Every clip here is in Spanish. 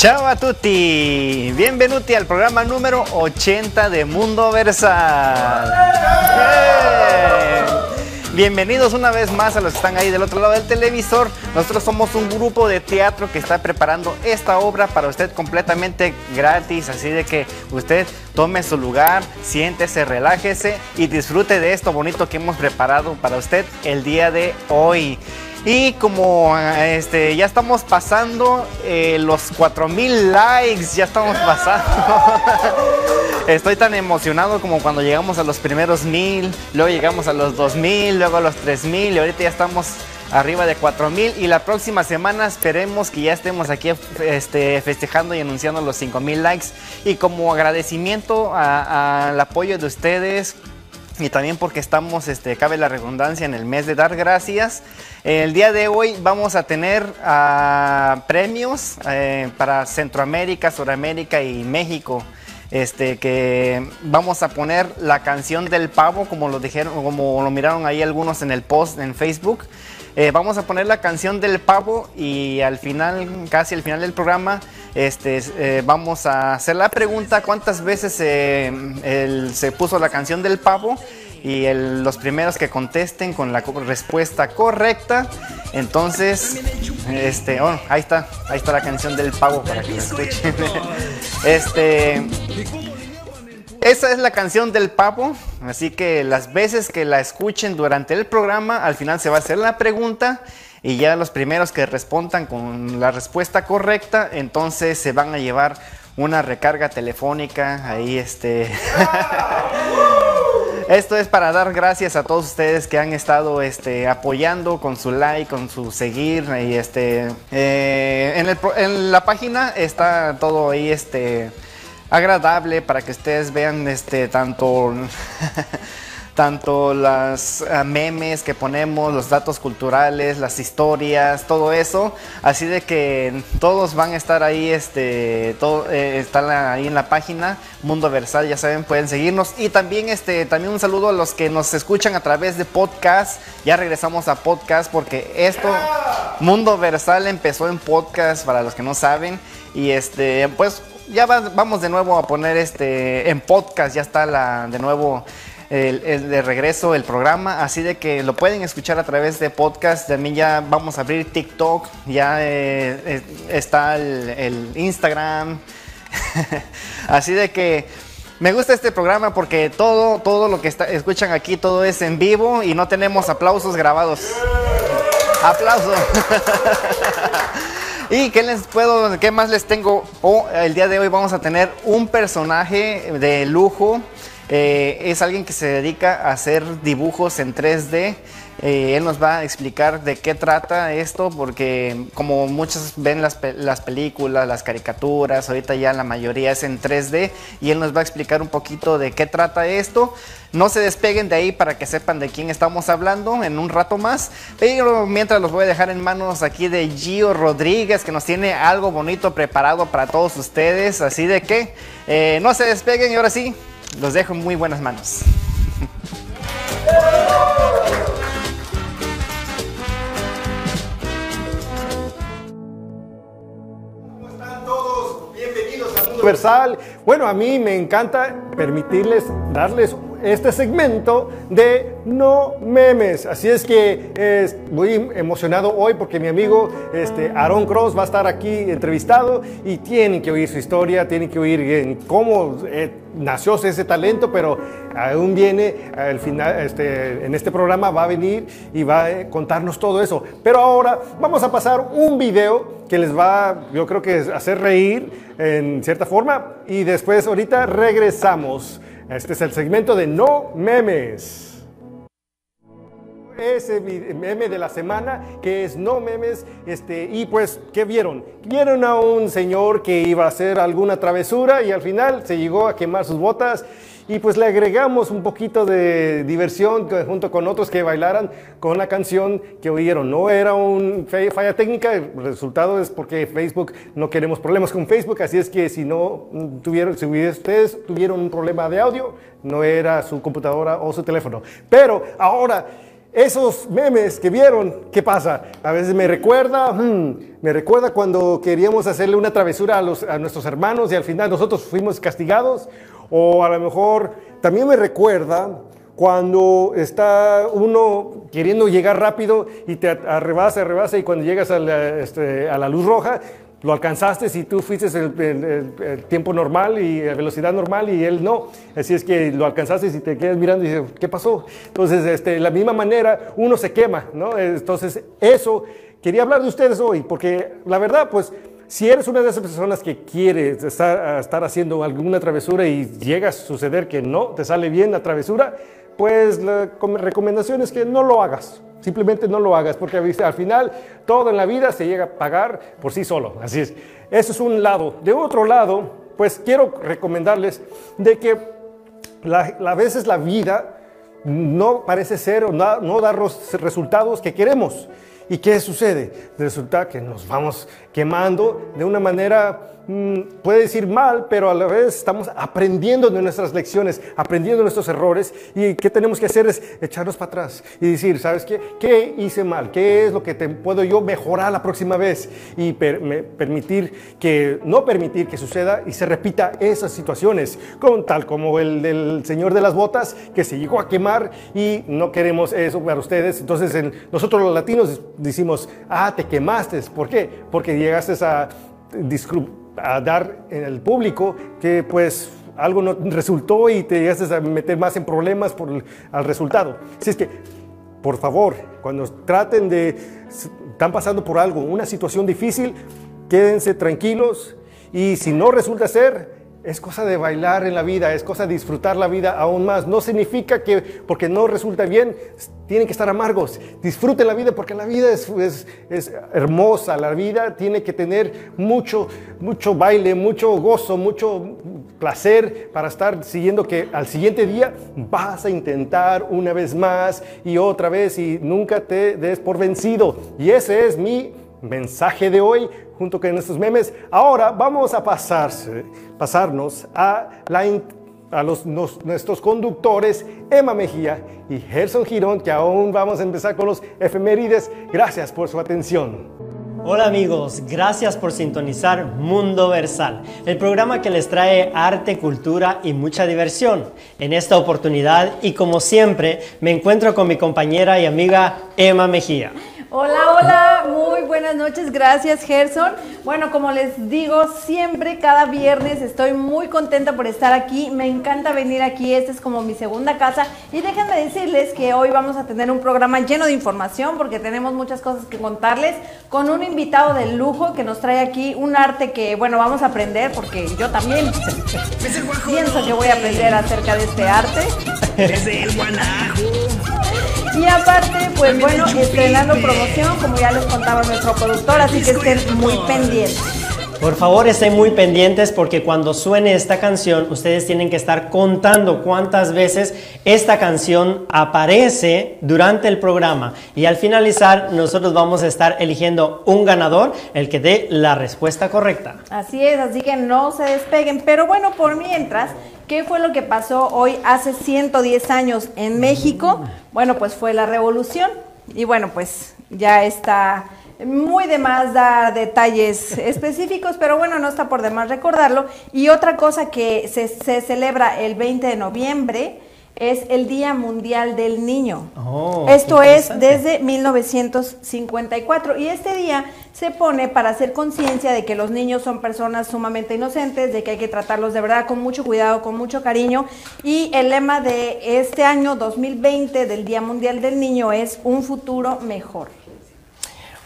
Ciao a tutti, benvenuti al programa número 80 de Mundo Versal. ¡Eh! Bienvenidos una vez más a los que están ahí del otro lado del televisor. Nosotros somos un grupo de teatro que está preparando esta obra para usted completamente gratis, así de que usted tome su lugar, siéntese, relájese y disfrute de esto bonito que hemos preparado para usted el día de hoy. Y como este, ya estamos pasando eh, los 4000 likes, ya estamos pasando. Estoy tan emocionado como cuando llegamos a los primeros 1000, luego llegamos a los 2000, luego a los 3000 y ahorita ya estamos arriba de 4000 y la próxima semana esperemos que ya estemos aquí este, festejando y anunciando los 5000 likes y como agradecimiento al apoyo de ustedes y también porque estamos, este, cabe la redundancia, en el mes de dar gracias. El día de hoy vamos a tener ah, premios eh, para Centroamérica, Suramérica y México. Este, que vamos a poner la canción del pavo, como lo dijeron, como lo miraron ahí algunos en el post en Facebook. Eh, vamos a poner la canción del pavo y al final, casi al final del programa, este, eh, vamos a hacer la pregunta cuántas veces se puso la canción del pavo y los primeros que contesten con la respuesta correcta, entonces, este, oh, ahí está, ahí está la canción del pavo para que la escuchen. este, esa es la canción del pavo, así que las veces que la escuchen durante el programa, al final se va a hacer la pregunta y ya los primeros que respondan con la respuesta correcta, entonces se van a llevar una recarga telefónica ahí este Esto es para dar gracias a todos ustedes que han estado este, apoyando con su like, con su seguir. Y este, eh, en, en, la página está todo ahí este, agradable para que ustedes vean este, tanto tanto las eh, memes que ponemos, los datos culturales, las historias, todo eso. Así de que todos van a estar ahí, este, todo, eh, están ahí en la página Mundo Versal, ya saben, pueden seguirnos. Y también, este, también un saludo a los que nos escuchan a través de podcast. Ya regresamos a podcast porque esto, Mundo Versal empezó en podcast para los que no saben. Y este, pues ya vamos de nuevo a poner este en podcast, ya está la, de nuevo el, de regreso el programa, así de que lo pueden escuchar a través de podcast. También ya vamos a abrir TikTok, ya eh, está el, Instagram. así de que me gusta este programa porque todo, todo lo que escuchan aquí, todo es en vivo y no tenemos aplausos grabados. Aplauso. ¿Y qué les puedo, qué más les tengo? Oh, el día de hoy vamos a tener un personaje de lujo eh, es alguien que se dedica a hacer dibujos en 3D. Eh, él nos va a explicar de qué trata esto, porque como muchos ven las, las, películas, las caricaturas, ahorita ya la mayoría es en 3D, y él nos va a explicar un poquito de qué trata esto. No se despeguen de ahí para que sepan de quién estamos hablando en un rato más, pero mientras los voy a dejar en manos aquí de Gio Rodríguez, que nos tiene algo bonito preparado para todos ustedes, así de que eh, no se despeguen y ahora sí, los dejo en muy buenas manos. Bueno, a mí me encanta permitirles darles este segmento de no memes. Así es que es muy emocionado hoy porque mi amigo este, Aaron Cross va a estar aquí entrevistado y tienen que oír su historia, tienen que oír cómo eh, nació ese talento, pero aún viene al final, este, en este programa va a venir y va a contarnos todo eso. Pero ahora vamos a pasar un video que les va, yo creo que hacer reír en cierta forma y después ahorita regresamos. Este es el segmento de No Memes. Ese meme de la semana que es no memes. Este, y pues, ¿qué vieron? Vieron a un señor que iba a hacer alguna travesura y al final se llegó a quemar sus botas y pues le agregamos un poquito de diversión junto con otros que bailaran con la canción que oyeron. No era un falla técnica, el resultado es porque Facebook no queremos problemas con Facebook, así es que si no tuvieron, si ustedes tuvieron un problema de audio, no era su computadora o su teléfono. Pero ahora esos memes que vieron, ¿qué pasa? A veces me recuerda, hmm, me recuerda cuando queríamos hacerle una travesura a, nuestros hermanos y al final nosotros fuimos castigados. O a lo mejor también me recuerda cuando está uno queriendo llegar rápido y te arrebasa, arrebasa y cuando llegas a la, este, a la luz roja, lo alcanzaste si tú fuiste el, tiempo normal y la velocidad normal y él no. Así es que lo alcanzaste y te quedas mirando y dices, ¿qué pasó? Entonces, este, de la misma manera, uno se quema, ¿no? Entonces, eso quería hablar de ustedes hoy, porque la verdad, pues, si eres una de esas personas que quiere estar, estar haciendo alguna travesura y llega a suceder que no te sale bien la travesura, pues la recomendación es que no lo hagas. Simplemente no lo hagas, porque al final todo en la vida se llega a pagar por sí solo. Así es. Eso es un lado. De otro lado, pues quiero recomendarles de que a veces la vida no parece ser o no, no dar los resultados que queremos. ¿Y qué sucede? Resulta que nos vamos quemando de una manera puede decir mal, pero a la vez estamos aprendiendo de nuestras lecciones, aprendiendo de nuestros errores y qué tenemos que hacer es echarnos para atrás y decir, ¿sabes qué? ¿Qué hice mal? ¿Qué es lo que te puedo yo mejorar la próxima vez? Y permitir que, no permitir que suceda y se repita esas situaciones, con, tal como el del señor de las botas que se llegó a quemar y no queremos eso para ustedes. Entonces nosotros los latinos decimos, ah, te quemaste. ¿Por qué? Porque llegaste a a dar en el público que pues algo no resultó y te llegaste a meter más en problemas por el al resultado. Así es que, por favor, cuando traten de, están pasando por algo, una situación difícil, quédense tranquilos y si no resulta ser, es cosa de bailar en la vida, es cosa de disfrutar la vida aún más. No significa que porque no resulta bien, tienen que estar amargos. Disfruten la vida porque la vida es, es, hermosa. La vida tiene que tener mucho, mucho baile, mucho gozo, mucho placer para estar siguiendo que al siguiente día vas a intentar una vez más y otra vez y nunca te des por vencido. Y ese es mi mensaje de hoy junto con estos memes. Ahora vamos a pasarse, pasarnos a, los, nuestros conductores Emma Mejía y Gerson Girón, que aún vamos a empezar con los efemérides. Gracias por su atención. Hola amigos, gracias por sintonizar Mundo Versal, el programa que les trae arte, cultura y mucha diversión. En esta oportunidad y como siempre me encuentro con mi compañera y amiga Emma Mejía. Hola, hola, muy buenas noches, gracias Gerson. Bueno, como les digo, siempre cada viernes estoy muy contenta por estar aquí, me encanta venir aquí, esta es como mi segunda casa y déjenme decirles que hoy vamos a tener un programa lleno de información porque tenemos muchas cosas que contarles con un invitado de lujo que nos trae aquí un arte que, bueno, vamos a aprender porque yo también pienso que voy a aprender acerca de este arte. Es el y aparte, pues bueno, estrenando promoción, como ya les contaba nuestro productor, así que estén muy pendientes. Por favor, estén muy pendientes porque cuando suene esta canción, ustedes tienen que estar contando cuántas veces esta canción aparece durante el programa. Y al finalizar, nosotros vamos a estar eligiendo un ganador, el que dé la respuesta correcta. Así es, así que no se despeguen. Pero bueno, por mientras, ¿Qué fue lo que pasó hoy hace 110 años en México? Bueno, pues fue la revolución. Y bueno, pues ya está muy de más dar detalles específicos, pero bueno, no está por demás recordarlo. Y otra cosa que se, se celebra el 20 de noviembre es el Día Mundial del Niño. Oh, Esto es desde 1954 y este día se pone para hacer conciencia de que los niños son personas sumamente inocentes, de que hay que tratarlos de verdad con mucho cuidado, con mucho cariño y el lema de este año 2020 del Día Mundial del Niño es un futuro mejor.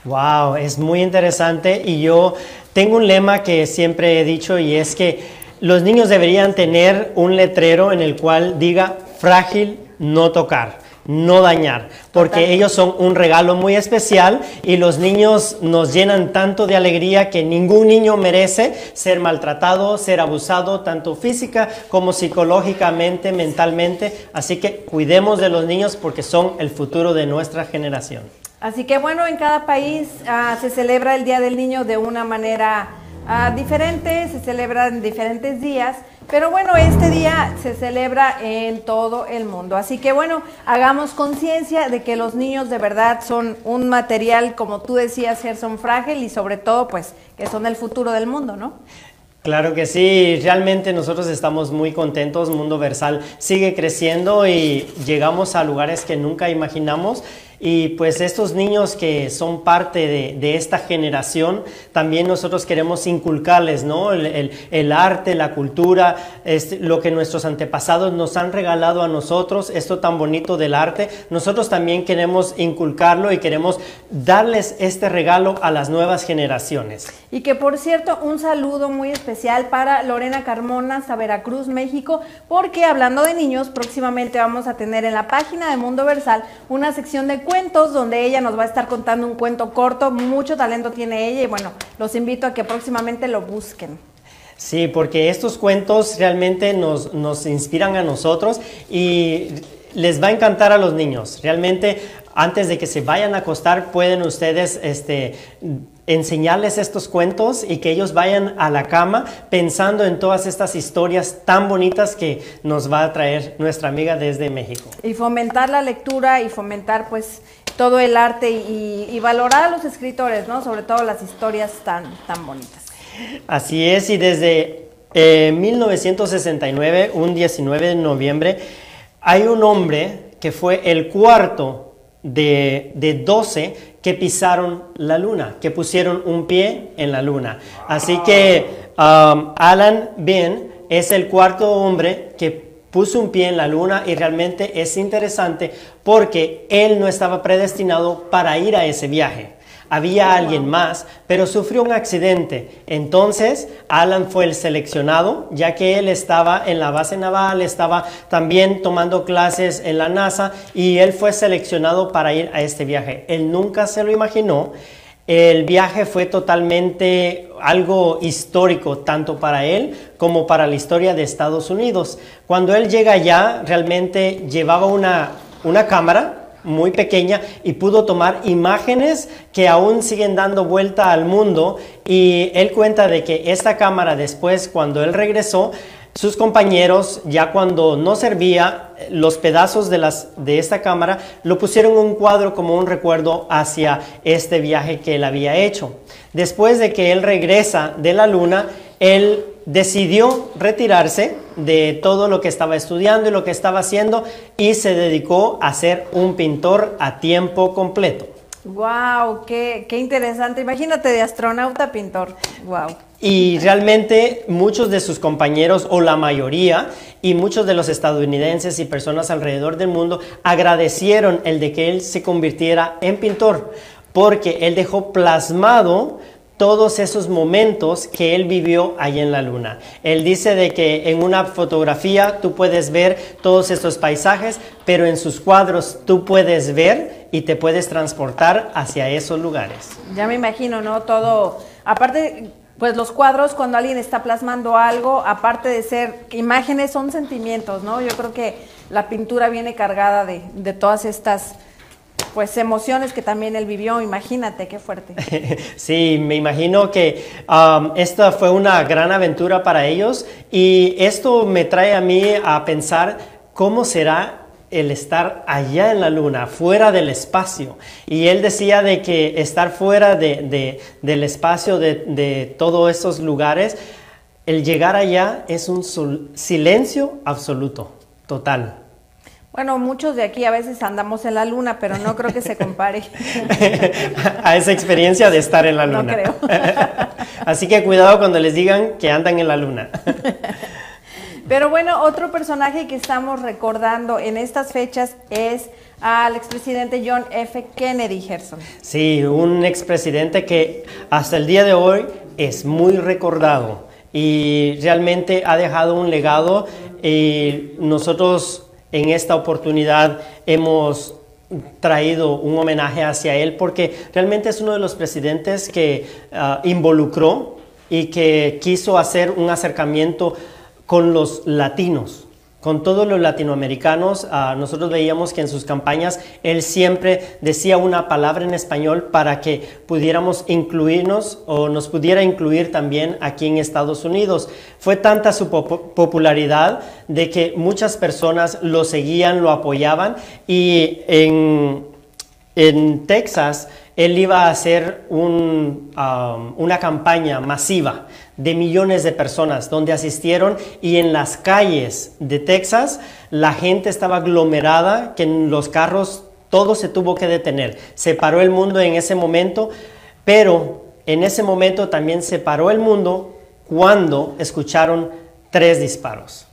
Wow, es muy interesante y yo tengo un lema que siempre he dicho y es que los niños deberían tener un letrero en el cual diga frágil, no tocar. No dañar, porque Totalmente. ellos son un regalo muy especial y los niños nos llenan tanto de alegría que ningún niño merece ser maltratado, ser abusado, tanto física como psicológicamente, mentalmente. Así que cuidemos de los niños porque son el futuro de nuestra generación. Así que bueno, en cada país ah, se celebra el Día del Niño de una manera ah, diferente, se celebra en diferentes días, pero bueno, este día se celebra en todo el mundo. Así que bueno, hagamos conciencia de que los niños de verdad son un material, como tú decías, Gerson, frágil y sobre todo pues que son el futuro del mundo, ¿no? Claro que sí, realmente nosotros estamos muy contentos, Mundo Versal sigue creciendo y llegamos a lugares que nunca imaginamos y pues estos niños que son parte de, esta generación, también nosotros queremos inculcarles, ¿no? El, el- arte, la cultura, este, lo que nuestros antepasados nos han regalado a nosotros, esto tan bonito del arte, nosotros también queremos inculcarlo y queremos darles este regalo a las nuevas generaciones. Y que por cierto, un saludo muy especial para Lorena Carmona, hasta Veracruz, México, porque hablando de niños, próximamente vamos a tener en la página de Mundo Versal una sección de cuentos donde ella nos va a estar contando un cuento corto, mucho talento tiene ella y bueno, los invito a que próximamente lo busquen. Sí, porque estos cuentos realmente nos, nos inspiran a nosotros y les va a encantar a los niños. Realmente, antes de que se vayan a acostar, pueden ustedes este, enseñarles estos cuentos y que ellos vayan a la cama pensando en todas estas historias tan bonitas que nos va a traer nuestra amiga desde México. Y fomentar la lectura y fomentar pues todo el arte y, y valorar a los escritores, ¿no? Sobre todo las historias tan, tan bonitas. Así es, y desde eh, 1969, un 19 de noviembre, hay un hombre que fue el cuarto de, de 12 que pisaron la luna, que pusieron un pie en la luna. Así que um, Alan Bean es el cuarto hombre que puso un pie en la luna y realmente es interesante porque él no estaba predestinado para ir a ese viaje. Había alguien más, pero sufrió un accidente. Entonces, Alan fue el seleccionado, ya que él estaba en la base naval, estaba también tomando clases en la NASA y él fue seleccionado para ir a este viaje. Él nunca se lo imaginó. El viaje fue totalmente algo histórico, tanto para él como para la historia de Estados Unidos. Cuando él llega allá, realmente llevaba una, una cámara muy pequeña y pudo tomar imágenes que aún siguen dando vuelta al mundo. Y él cuenta de que esta cámara después cuando él regresó sus compañeros ya cuando no servía los pedazos de las de esta cámara lo pusieron un cuadro como un recuerdo hacia este viaje que él había hecho. Después de que él regresa de la luna él decidió retirarse de todo lo que estaba estudiando y lo que estaba haciendo y se dedicó a ser un pintor a tiempo completo. Wow, qué, qué interesante. Imagínate de astronauta a pintor. Wow. Y realmente muchos de sus compañeros, o la mayoría, y muchos de los estadounidenses y personas alrededor del mundo agradecieron el de que él se convirtiera en pintor, porque él dejó plasmado todos esos momentos que él vivió ahí en la luna. Él dice de que en una fotografía tú puedes ver todos estos paisajes, pero en sus cuadros tú puedes ver y te puedes transportar hacia esos lugares. Ya me imagino, ¿no? Todo, aparte, pues los cuadros cuando alguien está plasmando algo, aparte de ser imágenes, son sentimientos, ¿no? Yo creo que la pintura viene cargada de, de todas estas, pues, emociones que también él vivió. Imagínate, qué fuerte. Sí, me imagino que esta fue una gran aventura para ellos y esto me trae a mí a pensar cómo será el estar allá en la luna, fuera del espacio. Y él decía de que estar fuera de, de- del espacio, de, de todos esos lugares, el llegar allá es un silencio absoluto, total. Bueno, muchos de aquí a veces andamos en la luna, pero no creo que se compare. a esa experiencia de estar en la No luna. creo. Así que cuidado cuando les digan que andan en la luna. Pero bueno, otro personaje que estamos recordando en estas fechas es al expresidente John F. Kennedy Gerson. Sí, un expresidente que hasta el día de hoy es muy recordado y realmente ha dejado un legado y nosotros en esta oportunidad hemos traído un homenaje hacia él porque realmente es uno de los presidentes que ah, involucró y que quiso hacer un acercamiento con los latinos con todos los latinoamericanos. Ah, nosotros veíamos que en sus campañas él siempre decía una palabra en español para que pudiéramos incluirnos o nos pudiera incluir también aquí en Estados Unidos. Fue tanta su popularidad de que muchas personas lo seguían, lo apoyaban y en, en Texas él iba a hacer um, una campaña masiva de millones de personas donde asistieron y en las calles de Texas la gente estaba aglomerada, que en los carros todo se tuvo que detener. Se paró el mundo en ese momento, pero en ese momento también se paró el mundo cuando escucharon tres disparos.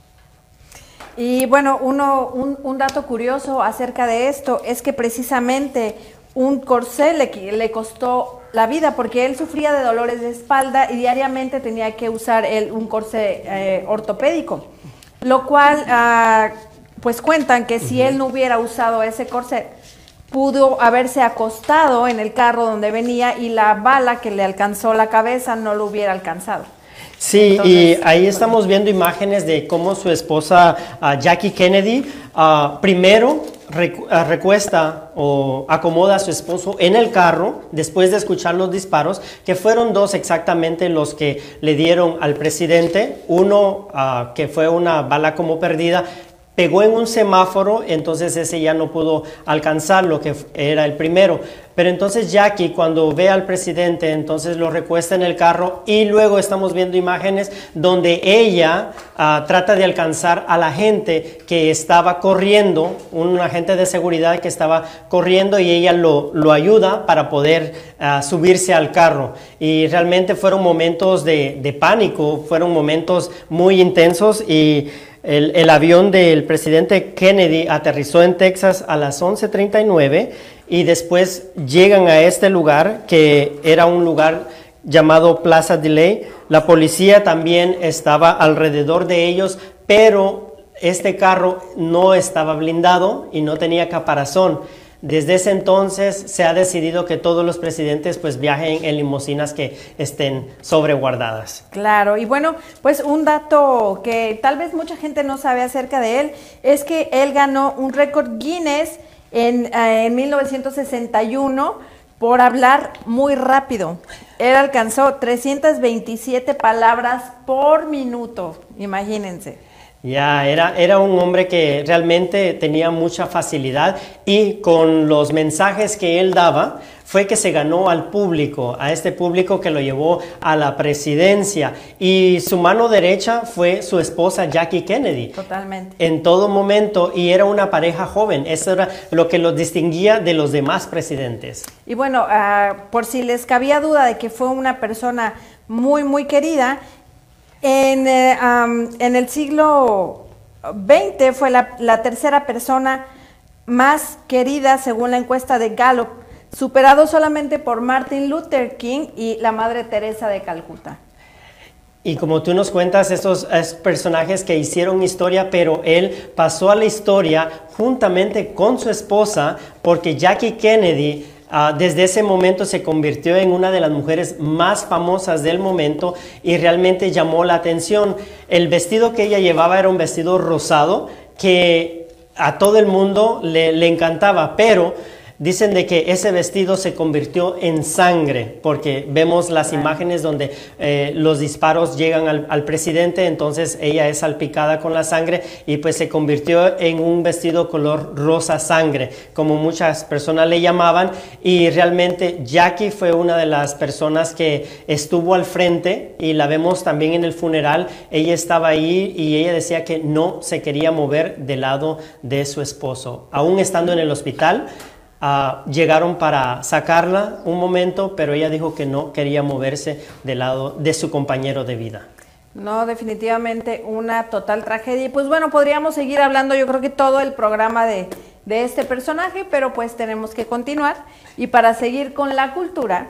Y bueno, uno, un, dato curioso acerca de esto es que precisamente un corsé le, le costó la vida porque él sufría de dolores de espalda y diariamente tenía que usar un corsé eh, ortopédico, lo cual ah, pues cuentan que si él no hubiera usado ese corsé, pudo haberse acostado en el carro donde venía y la bala que le alcanzó la cabeza no lo hubiera alcanzado. Sí, y ahí estamos viendo imágenes de cómo su esposa ah, Jackie Kennedy ah, primero ah, recuesta o acomoda a su esposo en el carro después de escuchar los disparos, que fueron dos exactamente los que le dieron al presidente, uno que fue una bala como perdida pegó en un semáforo, entonces ese ya no pudo alcanzar lo que era el primero. Pero entonces Jackie cuando ve al presidente, entonces lo recuesta en el carro y luego estamos viendo imágenes donde ella ah, trata de alcanzar a la gente que estaba corriendo, un agente de seguridad que estaba corriendo y ella lo, lo ayuda para poder ah, subirse al carro. Y realmente fueron momentos de, de pánico, fueron momentos muy intensos y... El, avión del presidente Kennedy aterrizó en Texas a las 11.39 y después llegan a este lugar que era un lugar llamado Plaza Delay. La policía también estaba alrededor de ellos, pero este carro no estaba blindado y no tenía caparazón. Desde ese entonces se ha decidido que todos los presidentes pues viajen en limusinas que estén sobreguardadas. Claro, y bueno, pues un dato que tal vez mucha gente no sabe acerca de él es que él ganó un récord Guinness en, eh, en 1961 por hablar muy rápido. Él alcanzó 327 palabras por minuto, imagínense. Ya, era, era un hombre que realmente tenía mucha facilidad y con los mensajes que él daba fue que se ganó al público, a este público que lo llevó a la presidencia. Y su mano derecha fue su esposa Jackie Kennedy. Totalmente. En todo momento, y era una pareja joven. Eso era lo que los distinguía de los demás presidentes. Y bueno, ah, por si les cabía duda de que fue una persona muy, muy querida, en, eh, en el siglo XX fue la, tercera persona más querida según la encuesta de Gallup, superado solamente por Martin Luther King y la Madre Teresa de Calcuta. Y como tú nos cuentas, estos, estos, personajes que hicieron historia, pero él pasó a la historia juntamente con su esposa, porque Jackie Kennedy Ah, desde ese momento se convirtió en una de las mujeres más famosas del momento y realmente llamó la atención. El vestido que ella llevaba era un vestido rosado que a todo el mundo le, le encantaba, pero Dicen de que ese vestido se convirtió en sangre, porque vemos las imágenes donde eh, los disparos llegan al, presidente, entonces ella es salpicada con la sangre y pues se convirtió en un vestido color rosa sangre, como muchas personas le llamaban, y realmente Jackie fue una de las personas que estuvo al frente y la vemos también en el funeral, ella estaba ahí y ella decía que no se quería mover del lado de su esposo, aún estando en el hospital. Ah, llegaron para sacarla un momento, pero ella dijo que no quería moverse del lado de su compañero de vida. No, definitivamente una total tragedia. Y pues bueno, podríamos seguir hablando, yo creo que todo el programa de, de este personaje, pero pues tenemos que continuar. Y para seguir con la cultura,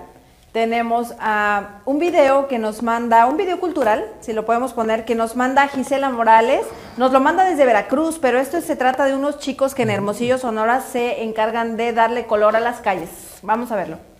tenemos ah, un video que nos manda, un video cultural, si lo podemos poner, que nos manda Gisela Morales. Nos lo manda desde Veracruz, pero esto se trata de unos chicos que en Hermosillo, Sonora, se encargan de darle color a las calles. Vamos a verlo.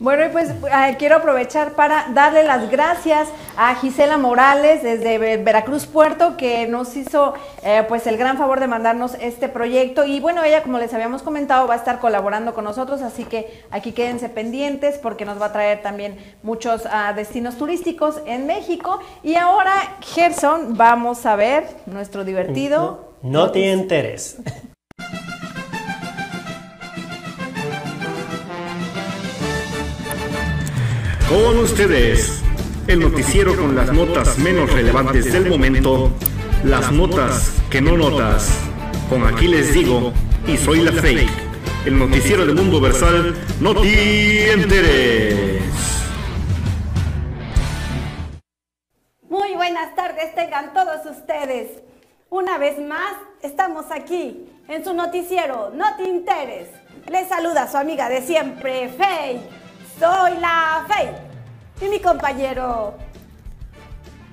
Bueno, y pues eh, quiero aprovechar para darle las gracias a Gisela Morales desde Veracruz Puerto que nos hizo eh, pues el gran favor de mandarnos este proyecto y bueno, ella como les habíamos comentado va a estar colaborando con nosotros, así que aquí quédense pendientes porque nos va a traer también muchos ah, destinos turísticos en México y ahora Gerson vamos a ver nuestro divertido. No, no te enteres. Con ustedes, el noticiero con las notas menos relevantes del momento, las notas que no notas. Con aquí les digo, y soy la fake, el noticiero del mundo versal, no te enteres. Muy buenas tardes tengan todos ustedes. Una vez más estamos aquí en su noticiero, no te enteres. Les saluda su amiga de siempre, Fake soy la Fe. Y mi compañero.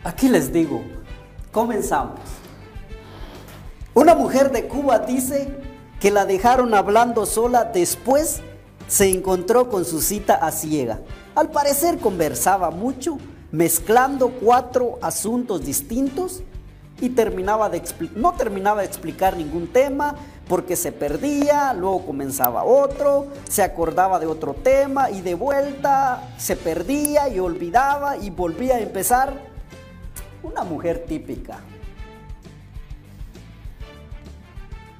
Aquí les digo, comenzamos. Una mujer de Cuba dice que la dejaron hablando sola después se encontró con su cita a ciega. Al parecer conversaba mucho, mezclando cuatro asuntos distintos y terminaba de no terminaba de explicar ningún tema porque se perdía, luego comenzaba otro, se acordaba de otro tema y de vuelta se perdía y olvidaba y volvía a empezar. Una mujer típica.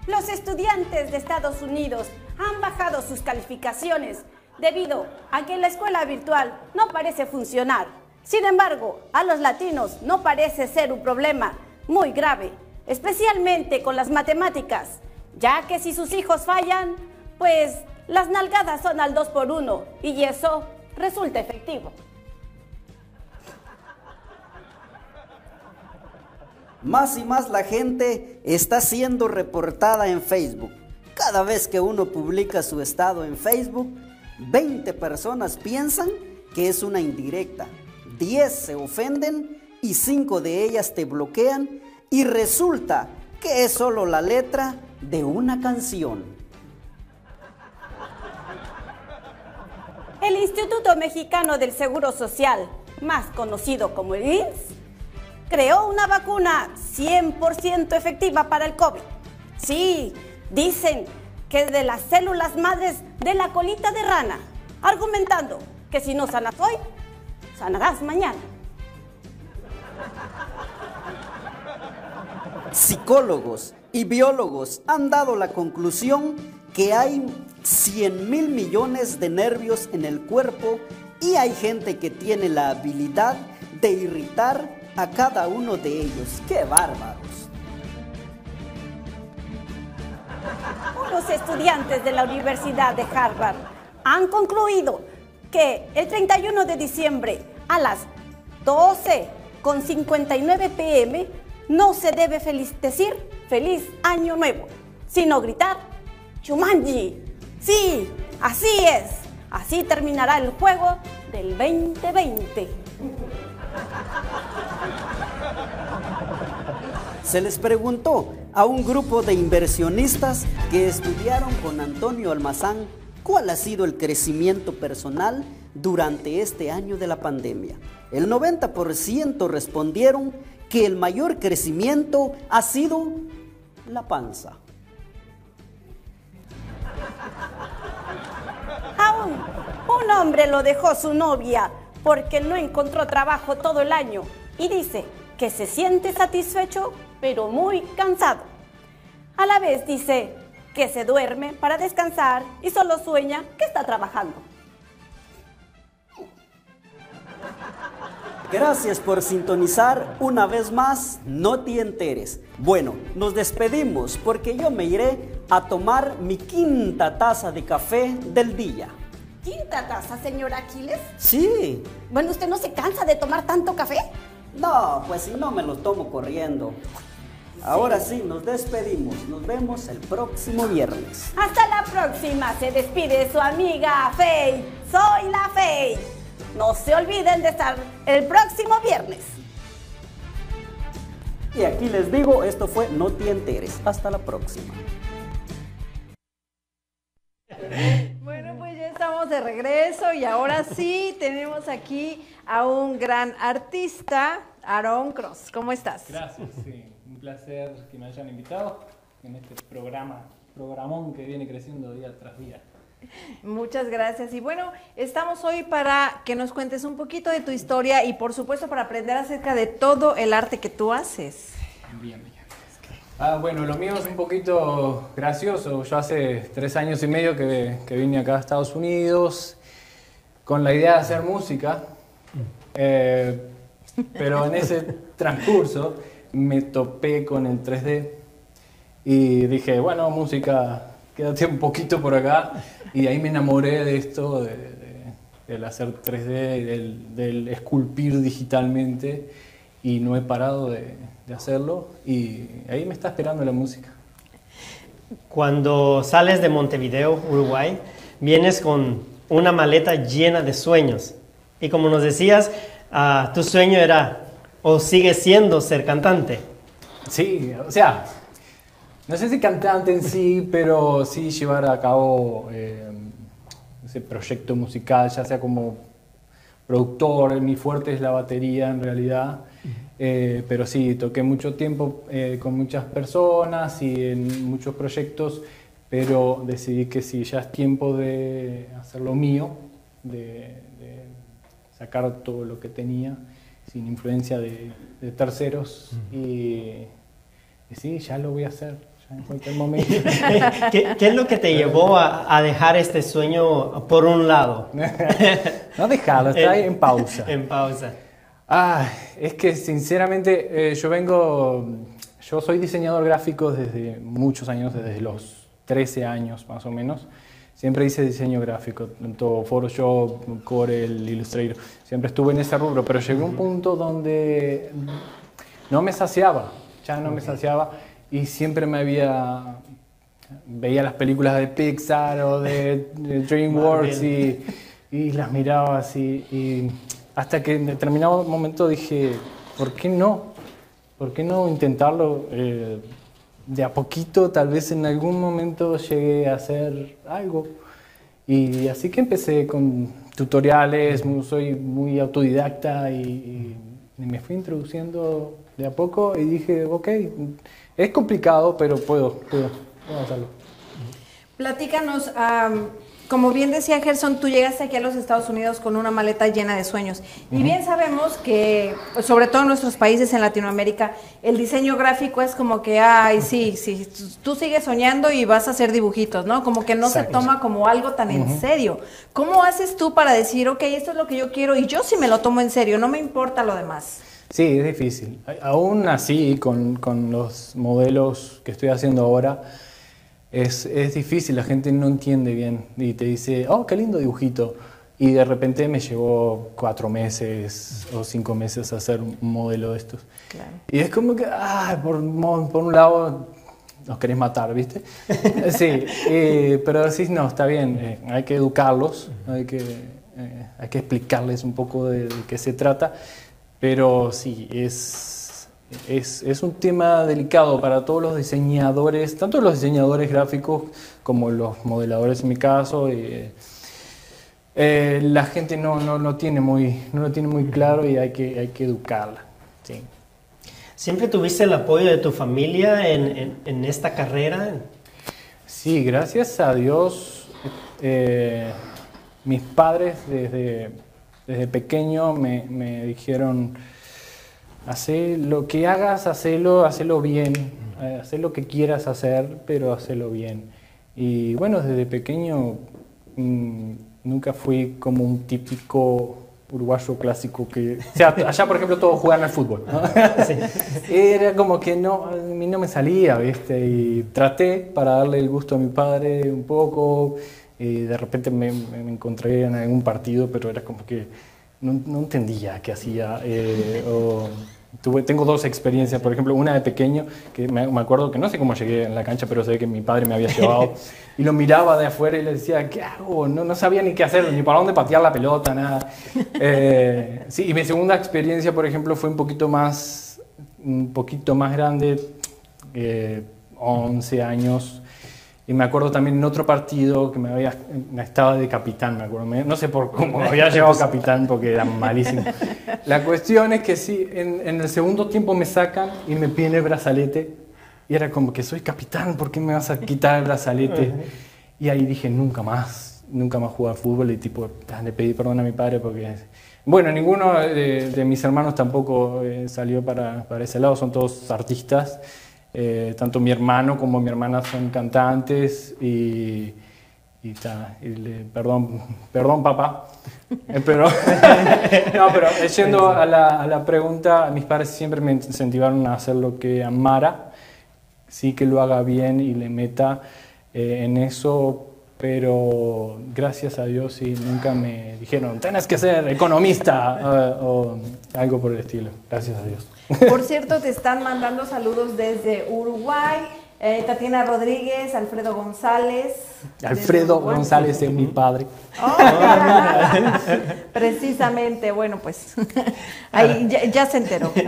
Los estudiantes de Estados Unidos han bajado sus calificaciones debido a que la escuela virtual no parece funcionar. Sin embargo, a los latinos no parece ser un problema muy grave, especialmente con las matemáticas, ya que si sus hijos fallan, pues las nalgadas son al 2 por 1 y eso resulta efectivo. Más y más la gente está siendo reportada en Facebook. Cada vez que uno publica su estado en Facebook, 20 personas piensan que es una indirecta, 10 se ofenden y 5 de ellas te bloquean y resulta que es solo la letra de una canción. El Instituto Mexicano del Seguro Social, más conocido como el INS, creó una vacuna 100% efectiva para el COVID. Sí, dicen que es de las células madres de la colita de rana, argumentando que si no sanas hoy, sanarás mañana. Psicólogos y biólogos han dado la conclusión que hay 100 mil millones de nervios en el cuerpo y hay gente que tiene la habilidad de irritar a cada uno de ellos. ¡Qué bárbaros! Unos estudiantes de la Universidad de Harvard han concluido que el 31 de diciembre a las 12 con 59 pm no se debe decir feliz año nuevo, sino gritar Chumanji. Sí, así es. Así terminará el juego del 2020. Se les preguntó a un grupo de inversionistas que estudiaron con Antonio Almazán cuál ha sido el crecimiento personal durante este año de la pandemia. El 90% respondieron que el mayor crecimiento ha sido la panza. Aún un hombre lo dejó su novia porque no encontró trabajo todo el año y dice que se siente satisfecho pero muy cansado. A la vez dice que se duerme para descansar y solo sueña que está trabajando. Gracias por sintonizar una vez más, no te enteres. Bueno, nos despedimos porque yo me iré a tomar mi quinta taza de café del día. ¿Quinta taza, señor Aquiles? Sí. Bueno, ¿usted no se cansa de tomar tanto café? No, pues si no me lo tomo corriendo. Ahora sí, nos despedimos. Nos vemos el próximo viernes. Hasta la próxima. Se despide su amiga Fey. Soy la Fey. No se olviden de estar el próximo viernes. Y aquí les digo, esto fue No te enteres. Hasta la próxima. Bueno, pues ya estamos de regreso y ahora sí tenemos aquí a un gran artista, Aaron Cross. ¿Cómo estás? Gracias, sí. Un placer que me hayan invitado en este programa, programón que viene creciendo día tras día. Muchas gracias. Y bueno, estamos hoy para que nos cuentes un poquito de tu historia y por supuesto para aprender acerca de todo el arte que tú haces. Bien, bien. Ah, bueno, lo mío es un poquito gracioso. Yo hace tres años y medio que, que vine acá a Estados Unidos con la idea de hacer música, eh, pero en ese transcurso me topé con el 3D y dije, bueno, música, quédate un poquito por acá. Y ahí me enamoré de esto, de, de- del hacer 3D, y del, del esculpir digitalmente y no he parado de, de hacerlo y ahí me está esperando la música. Cuando sales de Montevideo, Uruguay, vienes con una maleta llena de sueños. Y como nos decías, ah, tu sueño era o sigue siendo ser cantante. Sí, o sea, no sé si cantante en sí, pero sí llevar a cabo eh, ese proyecto musical, ya sea como productor, mi fuerte es la batería en realidad, Eh, pero sí, toqué mucho tiempo eh, con muchas personas y en muchos proyectos, pero decidí que si ya es tiempo de hacer lo mío, de, de sacar todo lo que tenía sin influencia de, de terceros. Y, y sí, ya lo voy a hacer, en cualquier momento. ¿Qué, qué es lo que te llevó a, a dejar este sueño por un lado? no dejarlo, está ahí en pausa. En pausa. Ah, es que sinceramente eh, yo vengo, yo soy diseñador gráfico desde muchos años, desde los 13 años más o menos. Siempre hice diseño gráfico, tanto Photoshop, Corel, Illustrator. Siempre estuve en ese rubro, pero llegó un punto donde no me saciaba, ya no me saciaba y siempre me había veía las películas de Pixar o de, de DreamWorks y, y las miraba así y hasta que en determinado momento dije, ¿por qué no? ¿Por qué no intentarlo eh, de a poquito? Tal vez en algún momento llegue a hacer algo. Y así que empecé con tutoriales, soy muy autodidacta y, y me fui introduciendo de a poco y dije, ok, es complicado, pero puedo, puedo, puedo hacerlo. Platícanos, am, como bien decía Gerson, tú llegaste aquí a los Estados Unidos con una maleta llena de sueños. Y bien sabemos que, sobre todo en nuestros países en Latinoamérica, el diseño gráfico es como que, ay, sí, sí, tú sigues soñando y vas a hacer dibujitos, ¿no? Como que no se toma como algo tan en serio. ¿Cómo haces tú para decir, ok, esto es lo que yo quiero y yo sí me lo tomo en serio, no me importa lo demás? Sí, es difícil. Aún así, con, con los modelos que estoy haciendo ahora, es, es difícil, la gente no entiende bien y te dice, oh, qué lindo dibujito. Y de repente me llevó cuatro meses o cinco meses hacer un modelo de estos. Y es como que, ah, por, por un lado nos querés matar, ¿viste? sí, eh, pero sí, no, está bien, eh, hay que educarlos, hay que, eh, hay que explicarles un poco de, de qué se trata, pero sí, es, es, es un tema delicado para todos los diseñadores, tanto los diseñadores gráficos como los modeladores en mi caso. eh, eh, la gente no, no, no, tiene muy, no lo tiene muy claro y hay que, hay que educarla. Sí. ¿Siempre tuviste el apoyo de tu familia en, en- en esta carrera? Sí, gracias a Dios, eh, mis padres desde, desde pequeño me, me dijeron, hace lo que hagas, hacelo, hacelo bien, eh, haz lo que quieras hacer, pero hacelo bien. Y bueno, desde pequeño mm, nunca fui como un típico uruguayo clásico que... O sea, allá por ejemplo todos juegan al fútbol. ¿no? Era como que no, a mí no me salía, ¿viste? Y traté para darle el gusto a mi padre un poco. Y de repente me, me- me encontré en algún partido, pero era como que no, no entendía qué hacía. eh, o tuve, tengo dos experiencias, por ejemplo, una de pequeño, que me, me acuerdo que no sé cómo llegué en la cancha, pero sé que mi padre me había llevado y lo miraba de afuera y le decía, ¿qué hago? No, no sabía ni qué hacer, ni para dónde patear la pelota, nada. Eh, sí, y mi segunda experiencia, por ejemplo, fue un poquito más, un poquito más grande, eh, 11 años, y me acuerdo también en otro partido que me había, me estaba de capitán, me acuerdo. Me- no sé por cómo me había llevado capitán porque era malísimo. La cuestión es que sí, en, en el segundo tiempo me sacan y me piden el brazalete. Y era como que soy capitán, ¿por qué me vas a quitar el brazalete? Y ahí dije, nunca más, nunca más jugar fútbol. Y tipo, le pedí perdón a mi padre porque... Bueno, ninguno de, de mis hermanos tampoco eh, salió para, para ese lado, son todos artistas. Eh, tanto mi hermano como mi hermana son cantantes y, y, perdón, perdón papá, Eh, pero, no, pero yendo a la, pregunta, mis padres siempre me incentivaron a hacer lo que amara, sí que lo haga bien y le meta eh, en eso, pero gracias a Dios sí, nunca me dijeron, tienes que ser economista eh, o algo por el estilo, gracias a Dios. Por cierto, te están mandando saludos desde Uruguay. eh, Tatiana Rodríguez, Alfredo González. Alfredo. González es mi padre. Oh, Precisamente, bueno, pues ahí ya, ya se enteró.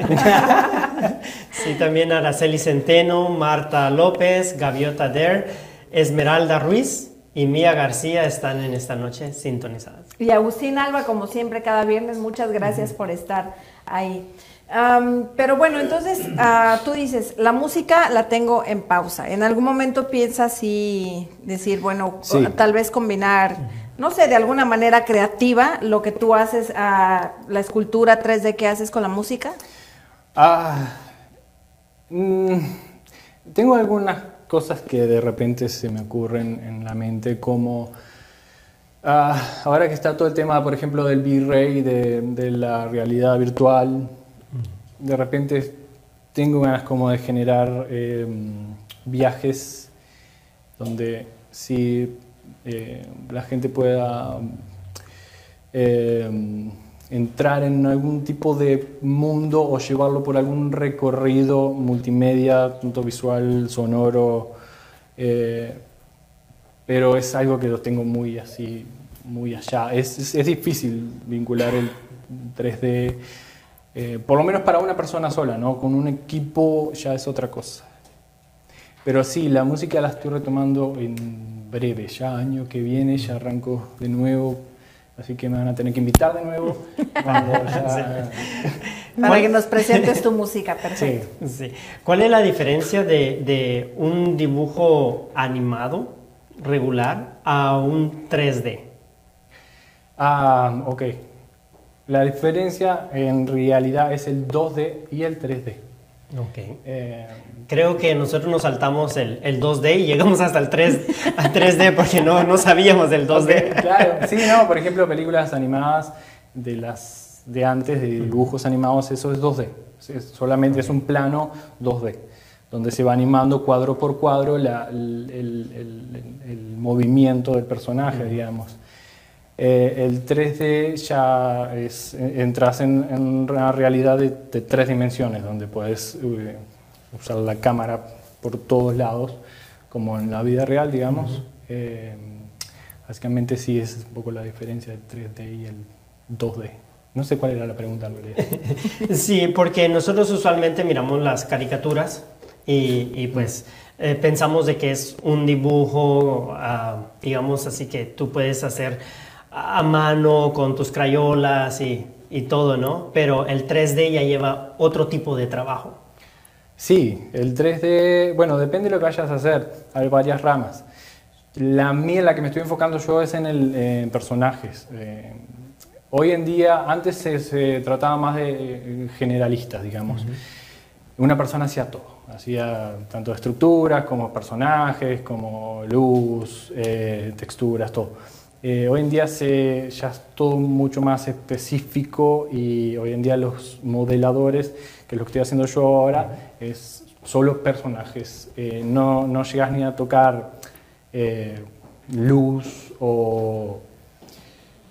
Sí, también Araceli Centeno, Marta López, Gaviota Der, Esmeralda Ruiz y Mía García están en esta noche sintonizadas. Y Agustín Alba, como siempre, cada viernes, muchas gracias por estar ahí. Pero bueno, entonces ah, tú dices, la música la tengo en pausa. ¿En algún momento piensas y decir, bueno, Sí. tal vez combinar, no sé, de alguna manera creativa lo que tú haces, a la escultura 3D que haces con la música? Ah, mm, tengo algunas cosas que de repente se me ocurren en la mente, como ah, ahora que está todo el tema, por ejemplo, del V-Ray, de, de la realidad virtual, de repente tengo ganas como de generar eh, viajes donde sí eh, la gente pueda eh, entrar en algún tipo de mundo o llevarlo por algún recorrido multimedia, tanto visual, sonoro, pero es algo que lo tengo muy así, muy allá. Es, es- es difícil vincular el 3D, eh, por lo menos para una persona sola, ¿no? Con un equipo ya es otra cosa. Pero sí, la música la estoy retomando en breve, ya año que viene, ya arranco de nuevo, así que me van a tener que invitar de nuevo. ya- Para que nos presentes tu música, perfecto. Sí. Sí. ¿Cuál es la diferencia de, de un dibujo animado regular a un 3D? Ah, ok. La diferencia en realidad es el 2D y el 3D. Ok. Eh, Creo que nosotros nos saltamos el, el 2D y llegamos hasta el 3, al 3D porque no, no sabíamos del 2D. Ok, claro, sí, no, por ejemplo, películas animadas de las de antes, de dibujos animados, eso es 2D. Es- solamente es un plano 2D, donde se va animando cuadro por cuadro la- el, el- el- el movimiento del personaje, digamos. Eh, el 3D ya es, eh, entras en, en una realidad de, de tres dimensiones, donde puedes eh, usar la cámara por todos lados, como en la vida real, digamos. Eh, básicamente sí es un poco la diferencia del 3D y el 2D. No sé cuál era la pregunta en realidad. Sí, porque nosotros usualmente miramos las caricaturas y, y, pues eh, pensamos de que es un dibujo, ah, digamos así que tú puedes hacer a mano con tus crayolas y, y todo, ¿no? Pero el 3D ya lleva otro tipo de trabajo. Sí, el 3D, bueno, depende de lo que vayas a hacer. Hay varias ramas. La mía, la que me estoy enfocando yo, es en, el, en personajes. Eh, hoy en día, antes se, se trataba más de eh, generalistas, digamos. Una persona hacía todo. Hacía tanto estructuras como personajes, como luz, eh, texturas, todo. Eh, hoy en día se, ya es todo mucho más específico y hoy en día los modeladores, que es lo que estoy haciendo yo ahora, es solo personajes. Eh, no, no llegas ni a tocar eh, luz o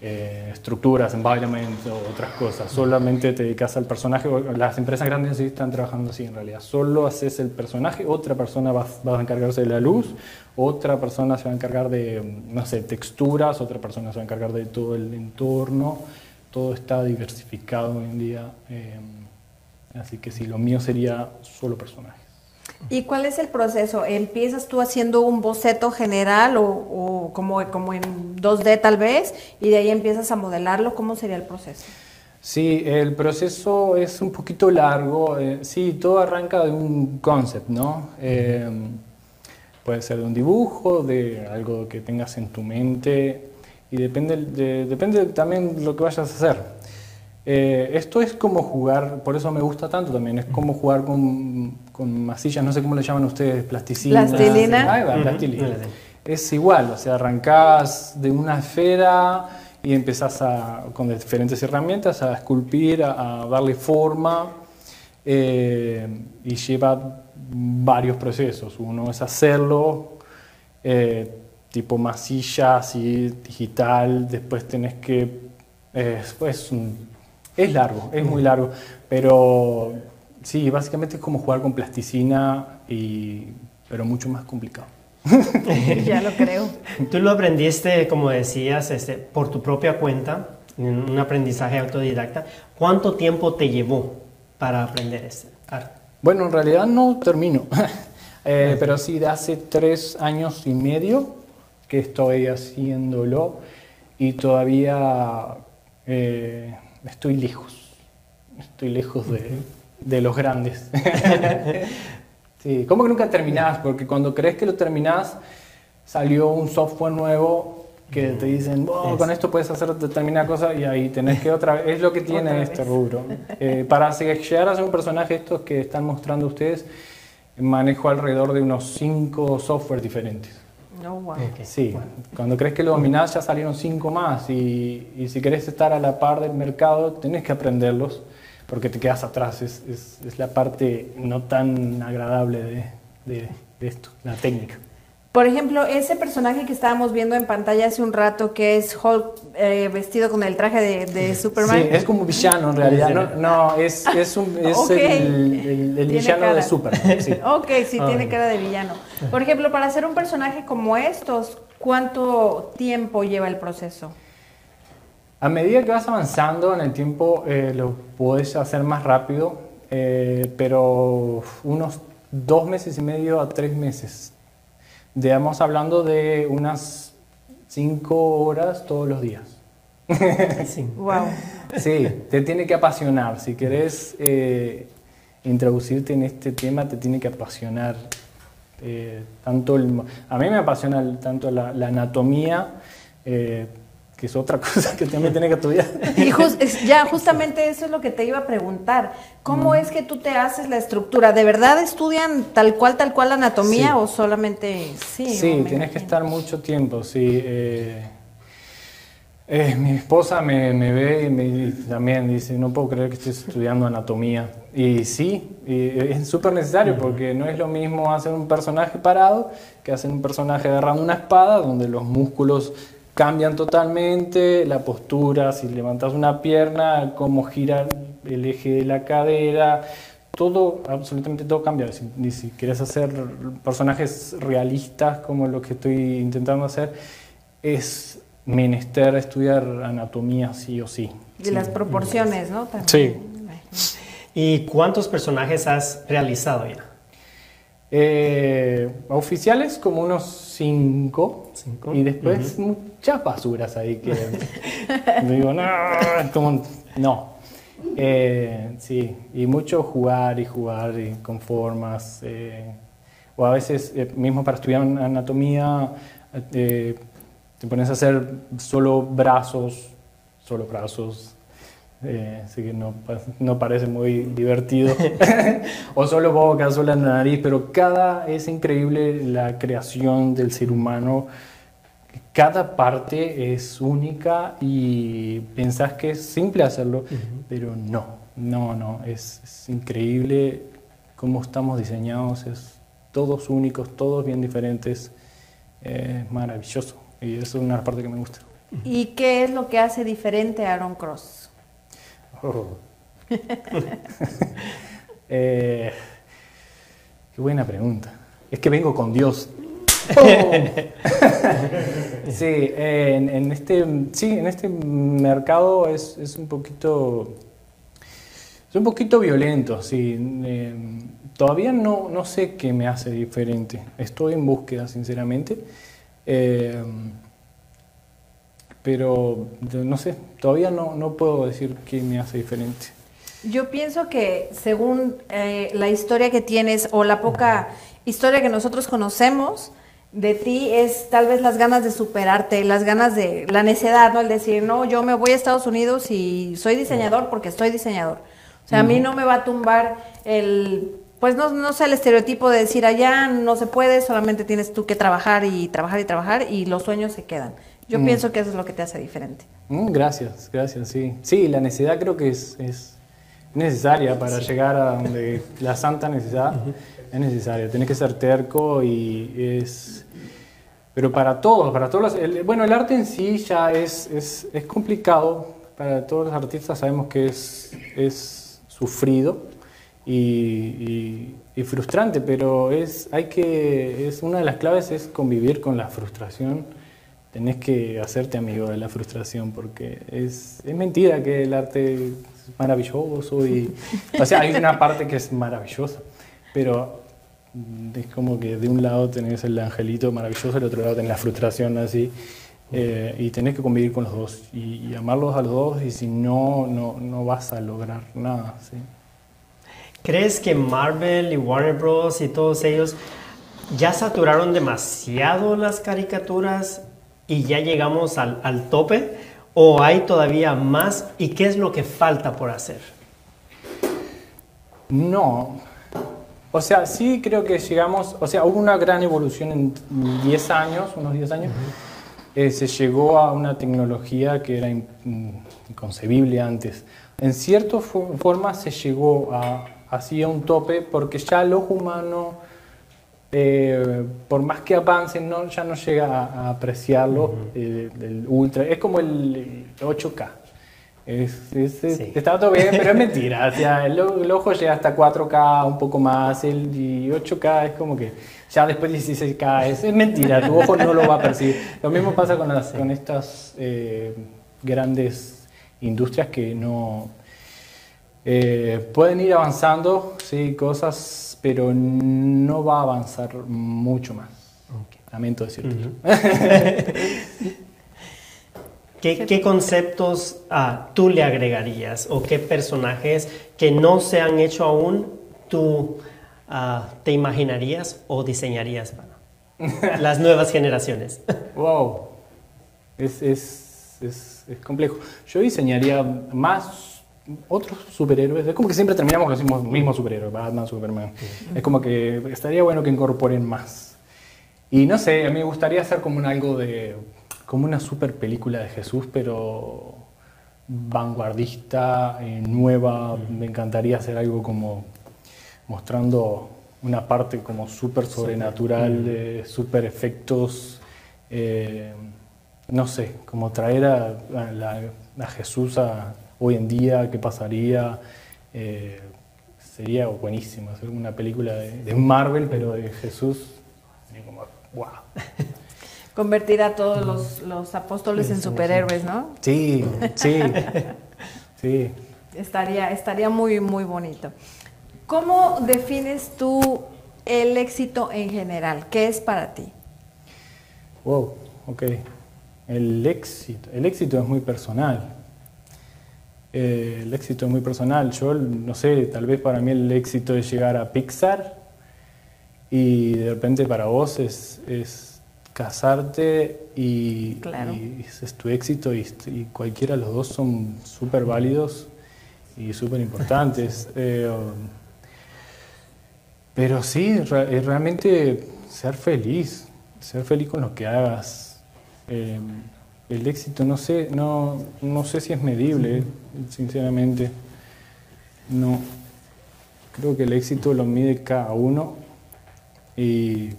eh, estructuras, environment o otras cosas. Solamente te dedicas al personaje. Las empresas grandes sí están trabajando así en realidad. Solo haces el personaje, otra persona va, a encargarse de la luz, otra persona se va a encargar de, no sé, texturas, otra persona se va a encargar de todo el entorno. Todo está diversificado hoy en día. Eh, así que sí, lo mío sería solo personaje. ¿Y cuál es el proceso? ¿Empiezas tú haciendo un boceto general o, como, como en 2D tal vez y de ahí empiezas a modelarlo? ¿Cómo sería el proceso? Sí, el proceso es un poquito largo. Eh, sí, todo arranca de un concept, ¿no? Eh, puede ser de un dibujo, de algo que tengas en tu mente y depende, de, depende también de lo que vayas a hacer. Eh, esto es como jugar, por eso me gusta tanto también, es como jugar con, con masillas, no sé cómo le llaman ustedes, plasticina. Plastilina. Es igual, o sea, arrancás de una esfera y empezás a, con diferentes herramientas a esculpir, a, darle forma eh, y lleva varios procesos. Uno es hacerlo eh, tipo masilla, así digital, después tenés que... es un es largo, es muy largo, pero sí, básicamente es como jugar con plasticina, y, pero mucho más complicado. ya lo creo. Tú lo aprendiste, como decías, este, por tu propia cuenta, en un aprendizaje autodidacta. ¿Cuánto tiempo te llevó para aprender este arte? Bueno, en realidad no termino, eh, pero sí de hace tres años y medio que estoy haciéndolo y todavía eh, estoy lejos, estoy lejos de, de los grandes. sí, ¿cómo que nunca terminás? Porque cuando crees que lo terminás, salió un software nuevo que te dicen, oh, con esto puedes hacer determinada cosa y ahí tenés que otra vez, es lo que tiene este rubro. Eh, para llegar a ser un personaje, estos que están mostrando ustedes, manejo alrededor de unos cinco softwares diferentes. Sí, cuando crees que lo dominás ya salieron cinco más y, y, si querés estar a la par del mercado tenés que aprenderlos porque te quedas atrás, es, es, es la parte no tan agradable de, de, de esto, la técnica. Por ejemplo, ese personaje que estábamos viendo en pantalla hace un rato, que es Hulk eh, vestido con el traje de, de, Superman. Sí, es como villano en realidad. No, no es, es, un, es okay. el, el, villano cara. de Superman. Sí. ok, sí, oh. tiene cara de villano. Por ejemplo, para hacer un personaje como estos, ¿cuánto tiempo lleva el proceso? A medida que vas avanzando en el tiempo, eh, lo puedes hacer más rápido, eh, pero unos dos meses y medio a tres meses Estamos hablando de unas cinco horas todos los días. Sí. Wow. Sí, te tiene que apasionar. Si querés eh, introducirte en este tema, te tiene que apasionar. Eh, tanto el, a mí me apasiona tanto la, la anatomía, eh, que es otra cosa que también tiene que estudiar. Y just, ya, justamente eso es lo que te iba a preguntar. ¿Cómo mm. es que tú te haces la estructura? ¿De verdad estudian tal cual, tal cual la anatomía sí. o solamente sí? Sí, tienes que estar mucho tiempo, sí. Eh, eh, mi esposa me, me, ve y me, también dice, no puedo creer que estés estudiando anatomía. Y sí, y es súper necesario porque no es lo mismo hacer un personaje parado que hacer un personaje agarrando una espada donde los músculos cambian totalmente, la postura, si levantas una pierna, cómo gira el eje de la cadera, todo, absolutamente todo cambia. Si, si quieres hacer personajes realistas como lo que estoy intentando hacer, es menester estudiar anatomía sí o sí. Y sí. las proporciones, ¿no? También. Sí. ¿Y cuántos personajes has realizado ya? Eh, oficiales como unos cinco, cinco. y después uh -huh. muchas basuras ahí que digo, no, como, no. Eh, sí, y mucho jugar y jugar y con formas, eh, o a veces eh, mismo para estudiar anatomía te pones a hacer solo brazos, solo brazos, eh, así que no, no, parece muy divertido. o solo boca, solo la nariz, pero cada es increíble la creación del ser humano. Cada parte es única y pensás que es simple hacerlo, uh -huh. pero no, no, no, es, es, increíble cómo estamos diseñados, es todos únicos, todos bien diferentes, es maravilloso y eso es una parte que me gusta. ¿Y qué es lo que hace diferente a Aaron Cross? Oh. Eh, qué buena pregunta. Es que vengo con Dios. sí, en, en este, sí, en este mercado es, es un poquito es un poquito violento, sí. Eh, todavía no, no sé qué me hace diferente. Estoy en búsqueda, sinceramente. Eh, pero no sé, todavía no, no puedo decir qué me hace diferente. Yo pienso que según eh, la historia que tienes o la poca historia que nosotros conocemos de ti es tal vez las ganas de superarte, las ganas de la necedad, ¿no? El decir, no, yo me voy a Estados Unidos y soy diseñador porque estoy diseñador. O sea, a mí no me va a tumbar el, pues no, no sé, el estereotipo de decir allá no se puede, solamente tienes tú que trabajar y trabajar y trabajar y los sueños se quedan. Yo Mm. pienso que eso es lo que te hace diferente. Mm, gracias, gracias, sí. Sí, la necesidad creo que es, es necesaria para llegar a donde la santa necesidad es necesaria. Tienes que ser terco y es... Pero para todos, para todos los... el- bueno, el arte en sí ya es, es, es complicado. Para todos los artistas sabemos que es, es sufrido y, y- y frustrante, pero es, hay que, es una de las claves es convivir con la frustración tenés que hacerte amigo de la frustración porque es, es mentira que el arte es maravilloso y o sea hay una parte que es maravillosa pero es como que de un lado tenés el angelito maravilloso del otro lado tenés la frustración así eh, y tenés que convivir con los dos y, y amarlos a los dos y si no no, no vas a lograr nada ¿sí? ¿Crees que Marvel y Warner Bros. y todos ellos ya saturaron demasiado las caricaturas y ya llegamos al, al tope? ¿O hay todavía más? ¿Y qué es lo que falta por hacer? No. O sea, sí creo que llegamos, o sea, hubo una gran evolución en 10 años, unos 10 años. Eh, se llegó a una tecnología que era in- mm, inconcebible antes. En cierta fo- forma se llegó a, así a un tope porque ya el ojo humano, eh, por más que avance, no, ya no llega a, a apreciarlo eh, del ultra. Es como el 8K. Es, es- es- Sí. Está todo bien, pero es mentira. O sea, el, el ojo llega hasta 4K, un poco más, el y 8K es como que ya después 16K es, es mentira, tu ojo no lo va a percibir. Lo mismo pasa con, las, con estas eh, grandes industrias que no eh, pueden ir avanzando, sí, cosas, pero no va a avanzar mucho más. Lamento decirlo. ¿Qué, qué conceptos ah, tú le agregarías o qué personajes que no se han hecho aún tú ah, te imaginarías o diseñarías para las nuevas generaciones? Wow, es, es, es, es complejo. Yo diseñaría más otros superhéroes. Es como que siempre terminamos con los mismos, superhéroes, Batman, Superman. Es como que estaría bueno que incorporen más. Y no sé, a mí me gustaría hacer como un algo de, como una super película de Jesús, pero vanguardista, eh, nueva. Me encantaría hacer algo como mostrando una parte como súper sobrenatural, de súper efectos, eh, no sé, como traer a, a a Jesús a hoy en día, qué pasaría. eh, sería buenísimo hacer una película de, de Marvel, pero de Jesús. Sería como, wow. Convertir a todos los, los apóstoles en superhéroes, ¿no? Sí, sí, sí. Estaría, estaría muy, muy bonito. ¿Cómo defines tú el éxito en general? ¿Qué es para ti? Wow, ok. El éxito, el éxito es muy personal. Eh, el éxito es muy personal. Yo no sé, tal vez para mí el éxito es llegar a Pixar y de repente para vos es, es casarte y, Claro. y ese es tu éxito y, y cualquiera de los dos son súper válidos y súper importantes. Eh, pero sí, re- es realmente ser feliz, ser feliz con lo que hagas. Eh, el éxito, no sé, no, no sé si es medible, sinceramente. No. Creo que el éxito lo mide cada uno y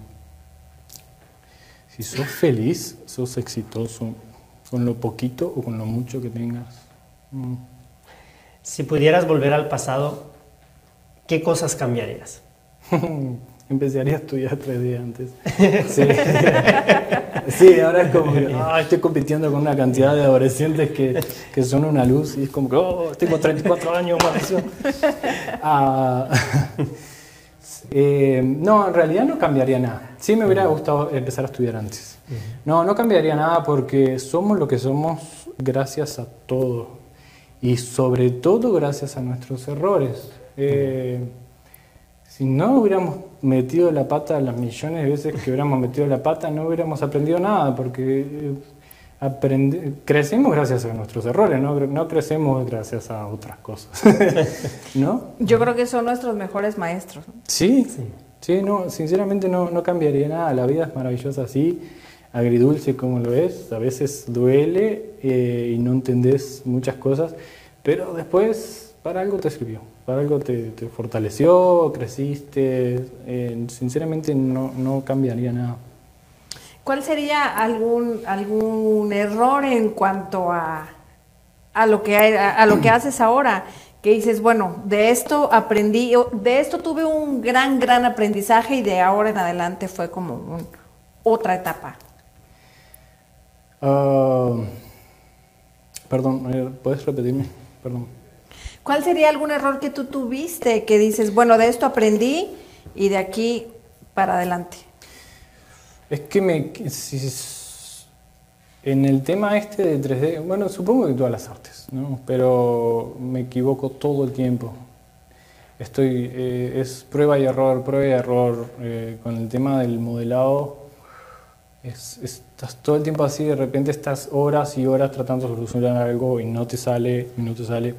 si sos feliz, sos exitoso. con lo poquito o con lo mucho que tengas. Mm. Si pudieras volver al pasado, ¿qué cosas cambiarías? Empezaría a estudiar tres días antes. Sí, sí ahora es como que ah, estoy compitiendo con una cantidad de adolescentes que, que son una luz y es como que oh, tengo 34 años, maldición. Ah, eh, no, en realidad no cambiaría nada. Sí me hubiera gustado empezar a estudiar antes. No, no cambiaría nada porque somos lo que somos gracias a todo y sobre todo gracias a nuestros errores. Eh, si no hubiéramos metido la pata las millones de veces que hubiéramos metido la pata, no hubiéramos aprendido nada, porque eh, crecemos gracias a nuestros errores, ¿no? no crecemos gracias a otras cosas. ¿No? Yo creo que son nuestros mejores maestros. Sí, sí, no, sinceramente no, no cambiaría nada. La vida es maravillosa así, agridulce como lo es, a veces duele eh, y no entendés muchas cosas, pero después para algo te sirvió para algo te, fortaleció, creciste. Eh, sinceramente no, no, cambiaría nada. ¿Cuál sería algún, algún error en cuanto a, a, lo que, a, lo que haces ahora? Que dices, bueno, de esto aprendí, de esto tuve un gran, gran aprendizaje y de ahora en adelante fue como otra etapa. Ah, perdón, ¿puedes repetirme? Perdón. ¿Cuál sería algún error que tú tuviste que dices, bueno, de esto aprendí y de aquí para adelante? Es que me, en el tema este de 3D, bueno, supongo que todas las artes, ¿no? pero me equivoco todo el tiempo. Estoy, eh, es prueba y error, prueba y error. Eh, con el tema del modelado, estás todo el tiempo así, de repente estás horas y horas tratando de solucionar algo y no te sale, y no te sale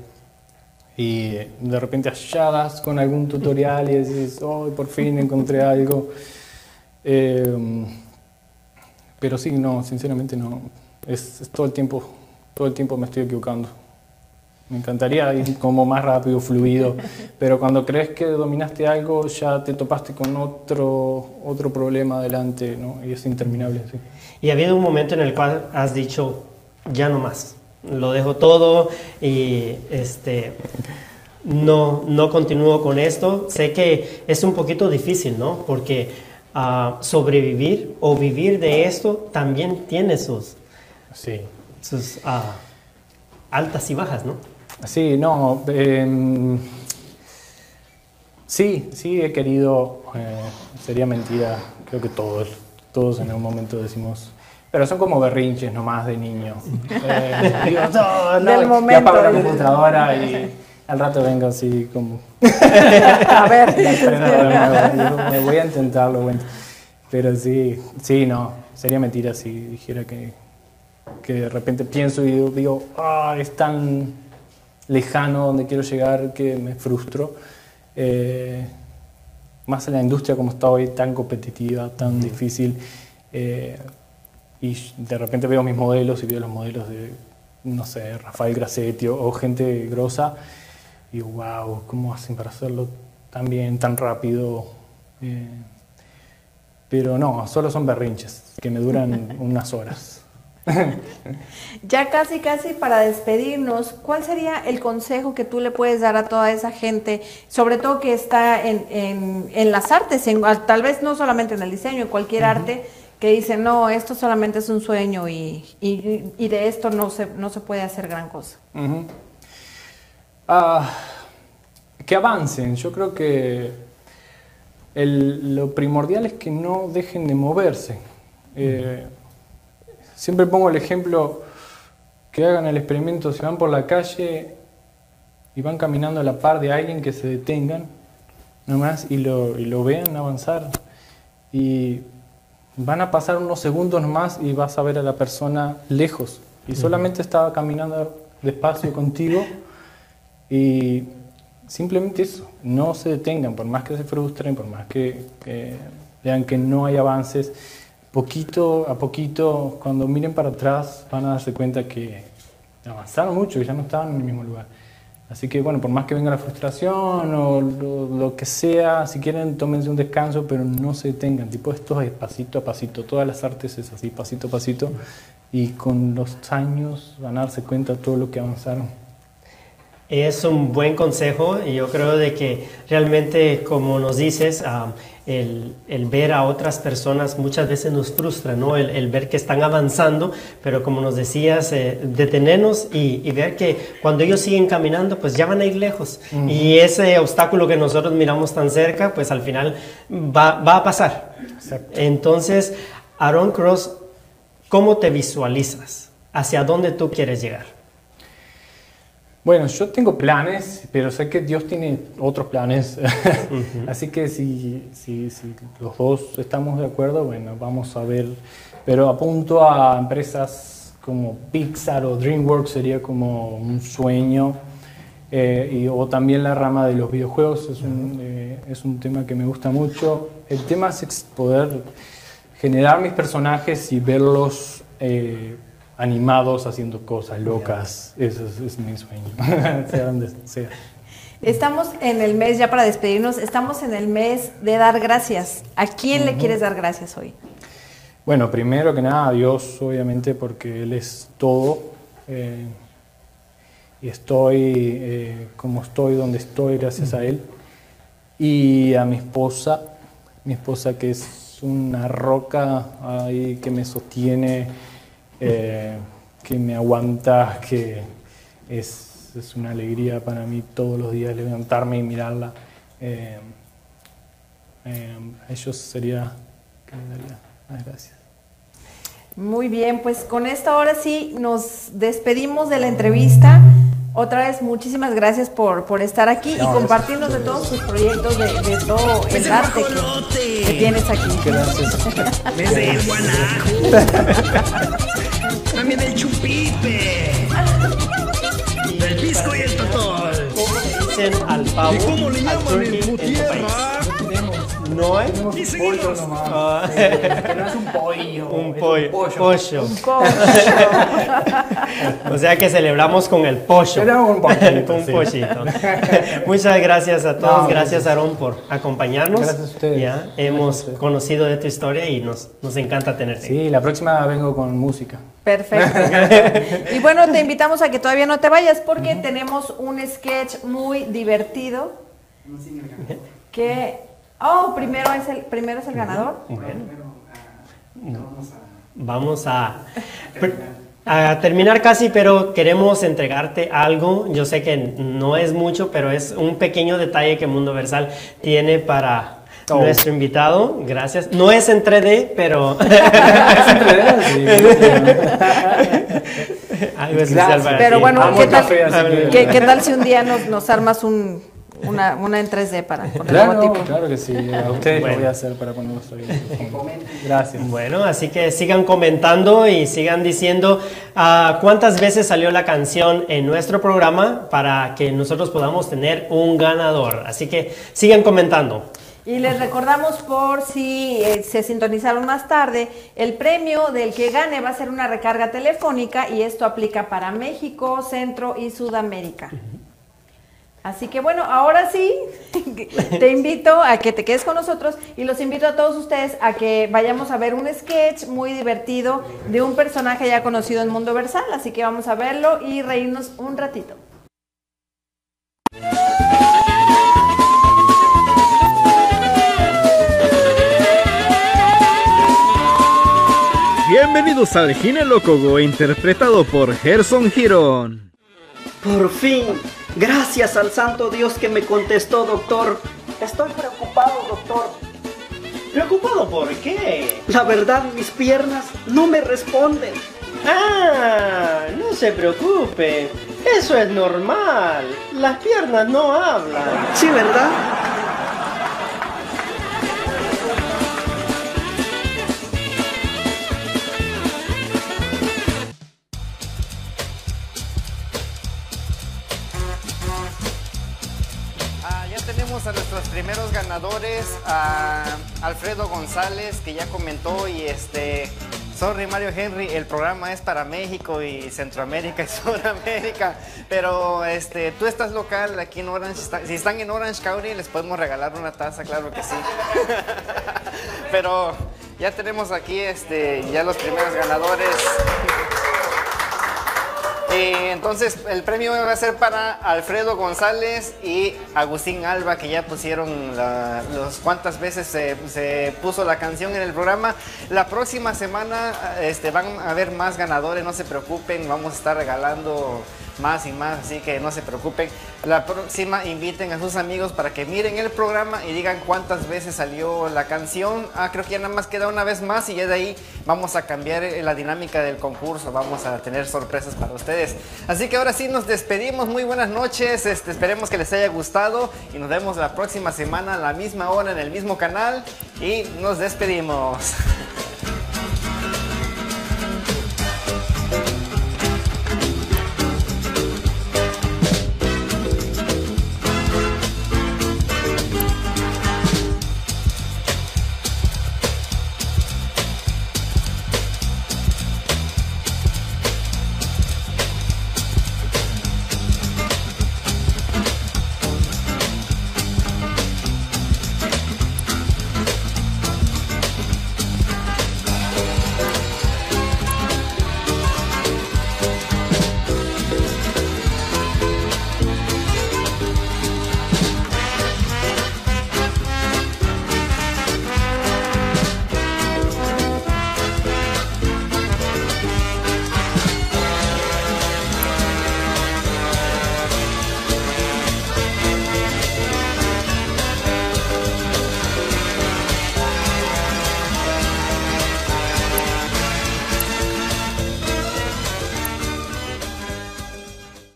y de repente halladas con algún tutorial y dices, oh, por fin encontré algo. Eh, pero sí, no, sinceramente no. Es, todo el tiempo, todo el tiempo me estoy equivocando. Me encantaría ir como más rápido, fluido, pero cuando crees que dominaste algo ya te topaste con otro, otro problema adelante ¿no? y es interminable. Sí. ¿Y ha habido un momento en el cual has dicho, ya no más? Lo dejo todo y este, no, no continúo con esto. Sé que es un poquito difícil, ¿no? Porque ah, sobrevivir o vivir de esto también tiene sus, sí. sus ah, altas y bajas, ¿no? Sí, no. Em, sí, sí he querido, eh, sería mentira, creo que todos, todos en algún momento decimos pero son como berrinches nomás de niño. Eh, digo, no, no, Del momento. apago la computadora y al rato vengo así como... a ver. me voy a intentarlo, bueno. Pero sí, sí, no, sería mentira si dijera que, que de repente pienso y digo, ah, es tan lejano donde quiero llegar que me frustro. Eh, más en la industria como está hoy, tan competitiva, tan difícil. Eh, y de repente veo mis modelos y veo los modelos de, no sé, Rafael Grassetti o, gente grosa y wow, ¿cómo hacen para hacerlo tan bien, tan rápido? Eh, pero no, solo son berrinches que me duran unas horas. ya casi, casi para despedirnos, ¿cuál sería el consejo que tú le puedes dar a toda esa gente, sobre todo que está en, en, en las artes, en, tal vez no solamente en el diseño, en cualquier arte? Que dicen, no, esto solamente es un sueño y, y, de esto no se, no se puede hacer gran cosa. Ah, que avancen, yo creo que lo primordial es que no dejen de moverse. Eh, siempre pongo el ejemplo que hagan el experimento, si van por la calle y van caminando a la par de alguien que se detengan, nomás, y lo, y lo vean avanzar. Y Van a pasar unos segundos más y vas a ver a la persona lejos. Y solamente estaba caminando despacio contigo y simplemente eso, no se detengan, por más que se frustren, por más que, vean que no hay avances, poquito a poquito, cuando miren para atrás, van a darse cuenta que avanzaron mucho y ya no estaban en el mismo lugar. Así que bueno, por más que venga la frustración o lo, lo que sea, si quieren tómense un descanso, pero no se detengan. Tipo, esto es pasito a pasito. Todas las artes es así, pasito a pasito. Y con los años van a darse cuenta de todo lo que avanzaron. Es un buen consejo y yo creo de que realmente, como nos dices, ah, el, el ver a otras personas muchas veces nos frustra, ¿no? El, el ver que están avanzando, pero como nos decías, eh, detenernos y, y ver que cuando ellos siguen caminando, pues ya van a ir lejos. Y ese obstáculo que nosotros miramos tan cerca, pues al final va, va a pasar. Entonces, Aaron Cross, ¿cómo te visualizas? ¿Hacia dónde tú quieres llegar? Bueno, yo tengo planes, pero sé que Dios tiene otros planes. Así que si, si, si los dos estamos de acuerdo, bueno, vamos a ver. Pero apunto a empresas como Pixar o DreamWorks, sería como un sueño. Eh, y, o también la rama de los videojuegos, es un, eh, es un tema que me gusta mucho. El tema es poder generar mis personajes y verlos eh, animados haciendo cosas locas. Ese es, es mi sueño, sea donde sea. Estamos en el mes, ya para despedirnos, estamos en el mes de dar gracias. ¿A quién le quieres dar gracias hoy? Bueno, primero que nada a Dios, obviamente, porque Él es todo. eh, y estoy eh, como estoy, donde estoy, gracias a Él. Y a mi esposa, mi esposa que es una roca ahí que me sostiene, eh, que me aguanta, que es, es una alegría para mí todos los días levantarme y mirarla. Eh, eh, a ellos sería que le daría las gracias. Muy bien, pues con esto ahora sí nos despedimos de la entrevista. Otra vez, muchísimas gracias por, por estar aquí y compartirnos de todos sus proyectos, de, de todo el arte que, que tienes aquí. Desde el guanajo. También el chupite. El pisco y el totol. ¿Y cómo le llaman en tu tierra? No hay Tenemos Y un seguimos. pollo nomás. Ah. Que no es un pollo. un es pollo. pollo. Coach. O sea que celebramos con el pollo. Celebramos con pollito, Con sí. pollito. Muchas gracias a todos. No, gracias, Aaron, por acompañarnos. Gracias a ustedes. Ya hemos ustedes. conocido de tu historia y nos, nos encanta tenerte. Sí, la próxima vengo con música. Perfecto. Y bueno, te invitamos a que todavía no te vayas porque tenemos un sketch muy divertido. Que oh, primero es el primero es el ganador. Vamos a, a terminar casi, pero queremos entregarte algo. Yo sé que no es mucho, pero es un pequeño detalle que Mundo Versal tiene para Oh. nuestro invitado. Gracias. No es en 3D, pero algo especial para Pero ti. bueno, ¿qué el tal, café, así que- ¿qué, qué tal si un día nos, nos armas un, una, una en 3D para con el Claro, logotipo? claro que sí. A ustedes Bueno. lo voy a hacer para cuando estoy. Gracias. Bueno, así que sigan comentando y sigan diciendo ah, cuántas veces salió la canción en nuestro programa para que nosotros podamos tener un ganador. Así que sigan comentando. Y les recordamos por si eh, se sintonizaron más tarde, el premio del que gane va a ser una recarga telefónica y esto aplica para México, Centro y Sudamérica. Así que bueno, ahora sí, te invito a que te quedes con nosotros y los invito a todos ustedes a que vayamos a ver un sketch muy divertido de un personaje ya conocido en Mundo Versal, así que vamos a verlo y reírnos un ratito. Bienvenidos al Ginelócogo, interpretado por Gerson Girón. Por fin, gracias al santo Dios que me contestó, doctor. Estoy preocupado, doctor. ¿Preocupado por qué? La verdad, mis piernas no me responden. Ah, no se preocupe. Eso es normal. Las piernas no hablan. Sí, ¿verdad? A nuestros primeros ganadores, a Alfredo González, que ya comentó y este Sorry Mario Henry, el programa es para México y Centroamérica y Sudamérica, pero este, tú estás local aquí en Orange, si están en Orange County les podemos regalar una taza, claro que sí. pero ya tenemos aquí este, ya los primeros ganadores. Y entonces el premio va a ser para Alfredo González y Agustín Alba, que ya pusieron los cuántas veces se, se puso la canción en el programa. La próxima semana este, van a haber más ganadores, no se preocupen, vamos a estar regalando más y más, así que no se preocupen. La próxima inviten a sus amigos para que miren el programa y digan cuántas veces salió la canción. Ah, creo que ya nada más queda una vez más y ya de ahí vamos a cambiar eh, la dinámica del concurso, vamos a tener sorpresas para ustedes. Así que ahora sí nos despedimos, muy buenas noches, este, esperemos que les haya gustado y nos vemos la próxima semana a la misma hora en el mismo canal y nos despedimos.